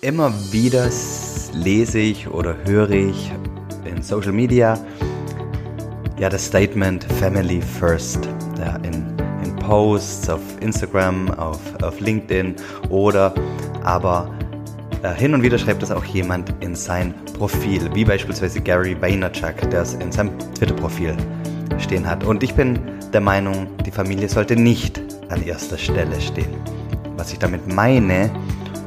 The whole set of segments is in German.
Immer wieder lese ich oder höre ich in Social Media ja das Statement Family First. Ja, in, in Posts auf Instagram, auf, auf LinkedIn oder aber äh, hin und wieder schreibt das auch jemand in sein Profil, wie beispielsweise Gary Vaynerchuk, der es in seinem Twitter-Profil stehen hat. Und ich bin der Meinung, die Familie sollte nicht an erster Stelle stehen. Was ich damit meine,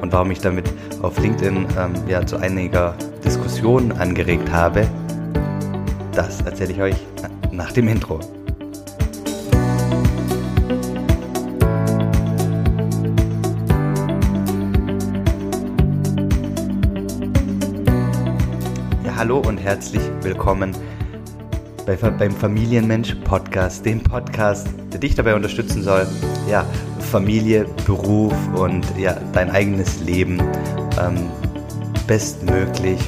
und warum ich damit auf LinkedIn ähm, ja, zu einiger Diskussion angeregt habe, das erzähle ich euch nach dem Intro. Ja, hallo und herzlich willkommen bei, beim Familienmensch Podcast, dem Podcast, der dich dabei unterstützen soll, ja, Familie, Beruf und ja, dein eigenes Leben ähm, bestmöglich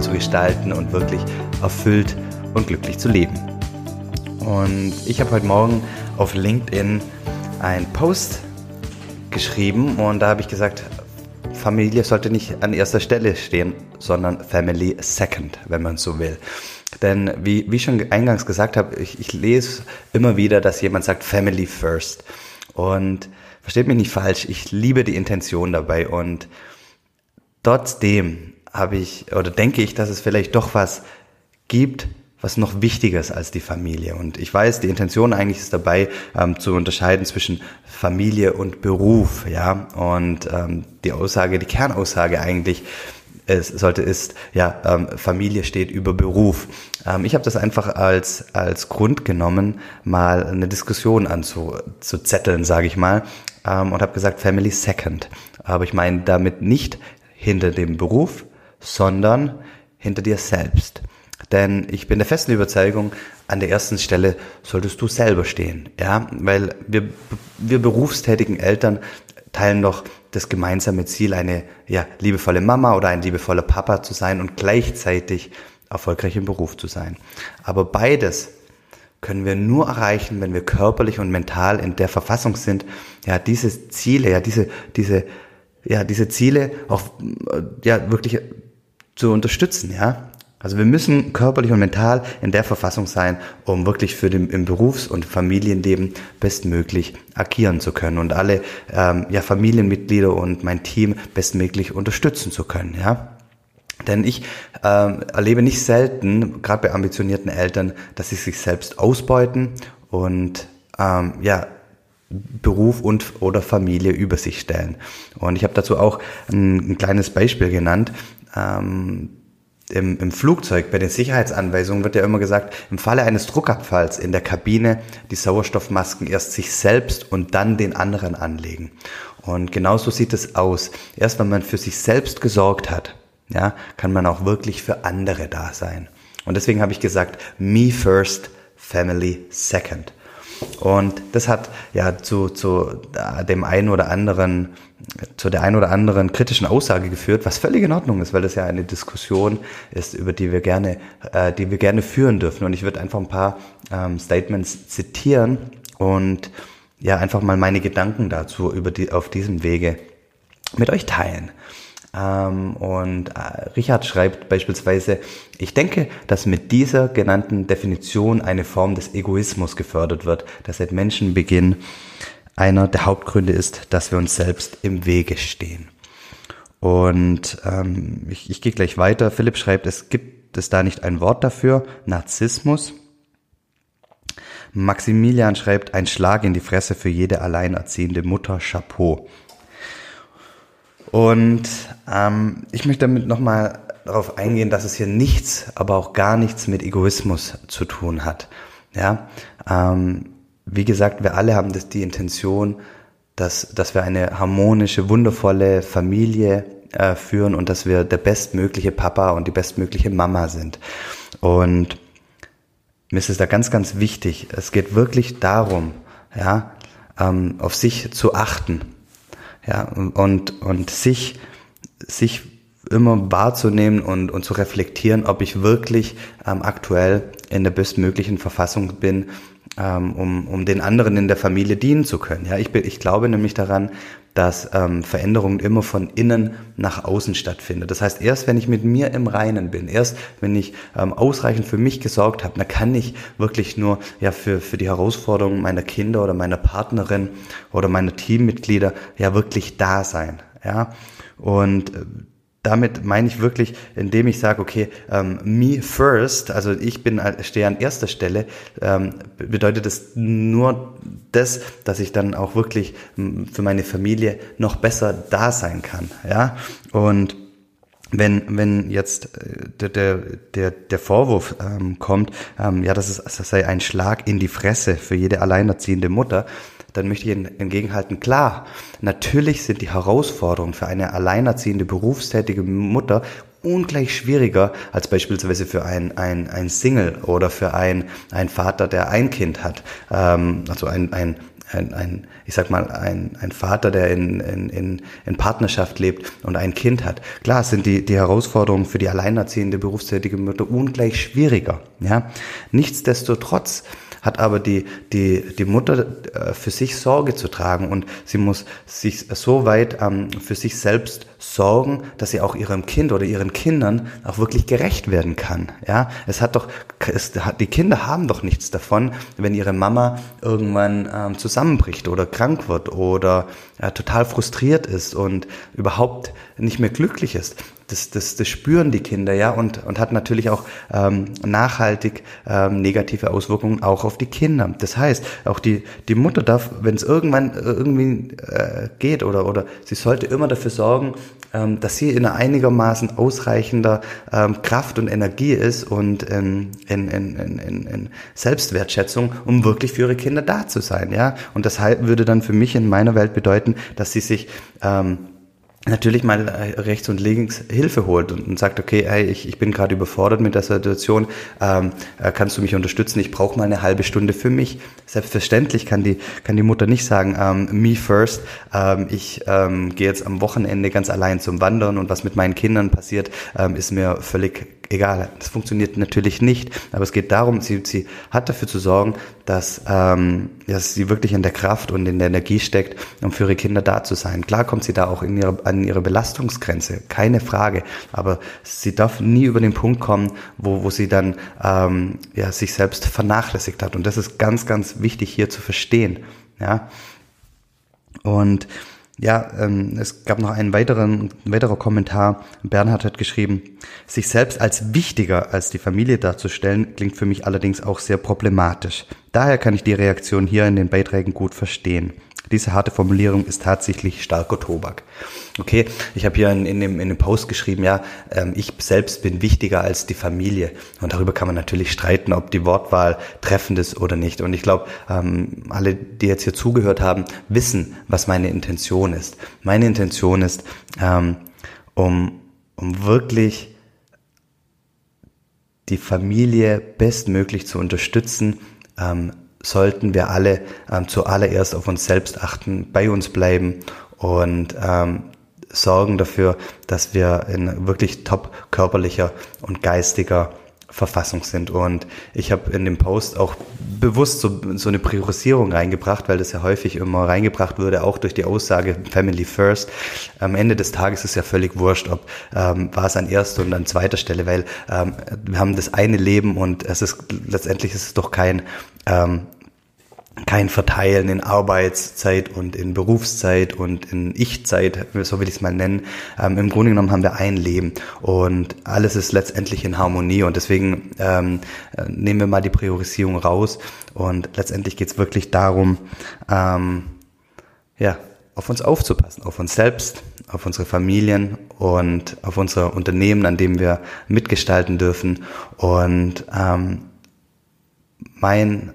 zu gestalten und wirklich erfüllt und glücklich zu leben. Und ich habe heute Morgen auf LinkedIn einen Post geschrieben und da habe ich gesagt, Familie sollte nicht an erster Stelle stehen, sondern Family Second, wenn man so will. Denn wie, wie ich schon eingangs gesagt habe, ich, ich lese immer wieder, dass jemand sagt Family First. Und versteht mich nicht falsch, ich liebe die Intention dabei und trotzdem habe ich oder denke ich, dass es vielleicht doch was gibt, was noch wichtiger ist als die Familie. Und ich weiß, die Intention eigentlich ist dabei, ähm, zu unterscheiden zwischen Familie und Beruf, ja. Und ähm, die Aussage, die Kernaussage eigentlich es sollte ist, ja, ähm, Familie steht über Beruf. Ähm, ich habe das einfach als, als Grund genommen, mal eine Diskussion anzuzetteln, sage ich mal, ähm, und habe gesagt, Family Second. Aber ich meine damit nicht hinter dem Beruf, sondern hinter dir selbst. Denn ich bin der festen Überzeugung, an der ersten Stelle solltest du selber stehen. Ja, weil wir, wir berufstätigen Eltern teilen doch das gemeinsame Ziel, eine ja, liebevolle Mama oder ein liebevoller Papa zu sein und gleichzeitig erfolgreich im Beruf zu sein. Aber beides können wir nur erreichen, wenn wir körperlich und mental in der Verfassung sind, ja, diese Ziele, ja, diese, diese, ja, diese Ziele auch, ja, wirklich zu unterstützen, ja. Also wir müssen körperlich und mental in der Verfassung sein, um wirklich für den im Berufs- und Familienleben bestmöglich agieren zu können und alle ähm, ja, Familienmitglieder und mein Team bestmöglich unterstützen zu können. Ja. Denn ich ähm, erlebe nicht selten, gerade bei ambitionierten Eltern, dass sie sich selbst ausbeuten und ähm, ja Beruf und oder Familie über sich stellen. Und ich habe dazu auch ein, ein kleines Beispiel genannt. Ähm, im, im Flugzeug bei den Sicherheitsanweisungen wird ja immer gesagt, im Falle eines Druckabfalls in der Kabine die Sauerstoffmasken erst sich selbst und dann den anderen anlegen. Und genauso sieht es aus. Erst wenn man für sich selbst gesorgt hat, ja, kann man auch wirklich für andere da sein. Und deswegen habe ich gesagt, me first, family second. Und das hat ja zu, zu dem einen oder anderen, zu der einen oder anderen kritischen Aussage geführt, was völlig in Ordnung ist, weil das ja eine Diskussion ist, über die wir gerne, äh, die wir gerne führen dürfen. Und ich würde einfach ein paar ähm, Statements zitieren und ja einfach mal meine Gedanken dazu über die, auf diesem Wege mit euch teilen. Ähm, und äh, Richard schreibt beispielsweise, ich denke, dass mit dieser genannten Definition eine Form des Egoismus gefördert wird, der seit Menschenbeginn einer der Hauptgründe ist, dass wir uns selbst im Wege stehen. Und ähm, ich, ich gehe gleich weiter. Philipp schreibt, es gibt es da nicht ein Wort dafür, Narzissmus. Maximilian schreibt, ein Schlag in die Fresse für jede alleinerziehende Mutter, Chapeau. Und ähm, ich möchte damit nochmal darauf eingehen, dass es hier nichts, aber auch gar nichts mit Egoismus zu tun hat. Ja, ähm, wie gesagt, wir alle haben das, die Intention, dass, dass wir eine harmonische, wundervolle Familie äh, führen und dass wir der bestmögliche Papa und die bestmögliche Mama sind. Und mir ist es da ganz, ganz wichtig. Es geht wirklich darum, ja, ähm, auf sich zu achten ja, und, und sich, sich immer wahrzunehmen und, und zu reflektieren, ob ich wirklich ähm, aktuell in der bestmöglichen Verfassung bin, ähm, um, um den anderen in der Familie dienen zu können. Ja, ich, bin, ich glaube nämlich daran, dass ähm, Veränderung immer von innen nach außen stattfindet. Das heißt, erst wenn ich mit mir im Reinen bin, erst wenn ich ähm, ausreichend für mich gesorgt habe, dann kann ich wirklich nur ja für, für die Herausforderungen meiner Kinder oder meiner Partnerin oder meiner Teammitglieder ja wirklich da sein. Ja, und äh, damit meine ich wirklich, indem ich sage, okay, ähm, me first, also ich bin äh, stehe an erster Stelle, ähm, bedeutet es nur das, dass ich dann auch wirklich für meine Familie noch besser da sein kann, ja? Und wenn, wenn jetzt äh, der, der, der, der Vorwurf ähm, kommt, ähm, ja, das, ist, das sei ein Schlag in die Fresse für jede alleinerziehende Mutter, dann möchte ich Ihnen entgegenhalten, klar, natürlich sind die Herausforderungen für eine alleinerziehende berufstätige Mutter ungleich schwieriger als beispielsweise für ein, ein, ein Single oder für ein, ein Vater, der ein Kind hat. Ähm, also ein, ein, ein, ein, ich sag mal, ein, ein Vater, der in, in, in, Partnerschaft lebt und ein Kind hat. Klar sind die, die Herausforderungen für die alleinerziehende berufstätige Mutter ungleich schwieriger. Ja? Nichtsdestotrotz hat aber die, die, die Mutter äh, für sich Sorge zu tragen und sie muss sich so weit ähm, für sich selbst sorgen, dass sie auch ihrem Kind oder ihren Kindern auch wirklich gerecht werden kann. Ja, es hat doch, es, die Kinder haben doch nichts davon, wenn ihre Mama irgendwann ähm, zusammenbricht oder krank wird oder äh, total frustriert ist und überhaupt nicht mehr glücklich ist das, das, das spüren die Kinder ja und, und hat natürlich auch ähm, nachhaltig ähm, negative Auswirkungen auch auf die Kinder. Das heißt, auch die, die Mutter darf, wenn es irgendwann irgendwie äh, geht oder, oder sie sollte immer dafür sorgen, ähm, dass sie in einigermaßen ausreichender ähm, Kraft und Energie ist und in, in, in, in, in Selbstwertschätzung, um wirklich für ihre Kinder da zu sein. Ja? Und das würde dann für mich in meiner Welt bedeuten, dass sie sich ähm, natürlich mal äh, rechts und links Hilfe holt und, sagt, okay, hey, ich, ich bin gerade überfordert mit der Situation, ähm, äh, kannst du mich unterstützen? Ich brauche mal eine halbe Stunde für mich. Selbstverständlich kann die, kann die Mutter nicht sagen, ähm, me first, ähm, ich ähm, gehe jetzt am Wochenende ganz allein zum Wandern und was mit meinen Kindern passiert, ähm, ist mir völlig egal. Das funktioniert natürlich nicht, aber es geht darum, sie, sie hat dafür zu sorgen, dass, ähm, dass sie wirklich in der Kraft und in der Energie steckt, um für ihre Kinder da zu sein. Klar kommt sie da auch in ihre, an ihre Belastungsgrenze, keine Frage, aber sie darf nie über den Punkt kommen, wo, wo sie dann ähm, ja, sich selbst vernachlässigt hat. Und das ist ganz, ganz wichtig hier zu verstehen. Ja? Und ja, ähm, es gab noch einen weiteren, weiterer Kommentar. Bernhard hat geschrieben, sich selbst als wichtiger als die Familie darzustellen, klingt für mich allerdings auch sehr problematisch. Daher kann ich die Reaktion hier in den Beiträgen gut verstehen. Diese harte Formulierung ist tatsächlich starker Tobak. Okay, ich habe hier in, in, dem, in dem Post geschrieben, ja, ähm, ich selbst bin wichtiger als die Familie. Und darüber kann man natürlich streiten, ob die Wortwahl treffend ist oder nicht. Und ich glaube, ähm, alle, die jetzt hier zugehört haben, wissen, was meine Intention ist. Meine Intention ist, ähm, um, um wirklich die Familie bestmöglich zu unterstützen, ähm, sollten wir alle ähm, zuallererst auf uns selbst achten, bei uns bleiben und ähm, sorgen dafür, dass wir in wirklich top körperlicher und geistiger Verfassung sind. Und ich habe in dem Post auch bewusst so, so eine Priorisierung reingebracht, weil das ja häufig immer reingebracht würde, auch durch die Aussage Family First. Am Ende des Tages ist ja völlig wurscht, ob ähm, war es an erster und an zweiter Stelle, weil ähm, wir haben das eine Leben und es ist letztendlich ist es doch kein ähm, kein Verteilen in Arbeitszeit und in Berufszeit und in Ich-Zeit, so will ich es mal nennen. Ähm, Im Grunde genommen haben wir ein Leben und alles ist letztendlich in Harmonie und deswegen ähm, äh, nehmen wir mal die Priorisierung raus und letztendlich geht es wirklich darum, ähm, ja, auf uns aufzupassen, auf uns selbst, auf unsere Familien und auf unsere Unternehmen, an dem wir mitgestalten dürfen. Und ähm, mein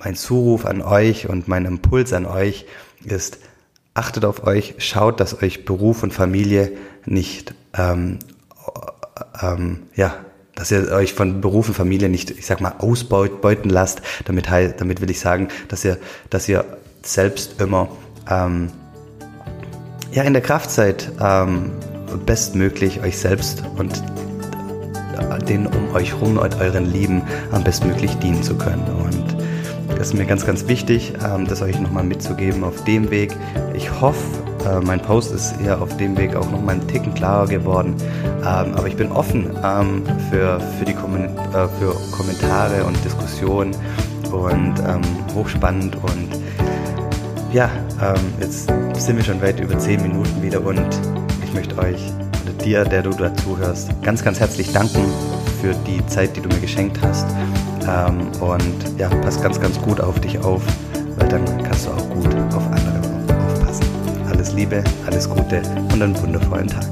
mein Zuruf an euch und mein Impuls an euch ist, achtet auf euch, schaut, dass euch Beruf und Familie nicht, ähm, ähm, ja, dass ihr euch von Beruf und Familie nicht, ich sag mal, ausbeuten lasst. Damit, damit will ich sagen, dass ihr, dass ihr selbst immer ähm, ja, in der Kraft seid, ähm, bestmöglich euch selbst und den um euch rum und euren Lieben am bestmöglich dienen zu können. Und ist mir ganz, ganz wichtig, ähm, das euch nochmal mitzugeben auf dem Weg. Ich hoffe, äh, mein Post ist eher auf dem Weg auch nochmal einen Ticken klarer geworden. Ähm, aber ich bin offen ähm, für, für, die Kommen äh, für Kommentare und Diskussionen und hochspannend und ja, jetzt sind wir schon weit über 10 Minuten wieder und ich möchte euch oder dir, der du dazu hörst, ganz, ganz herzlich danken für die Zeit, die du mir geschenkt hast. Ähm, und ja, pass ganz, ganz gut auf dich auf, weil dann kannst du auch gut auf andere aufpassen. Alles Liebe, alles Gute und einen wundervollen Tag.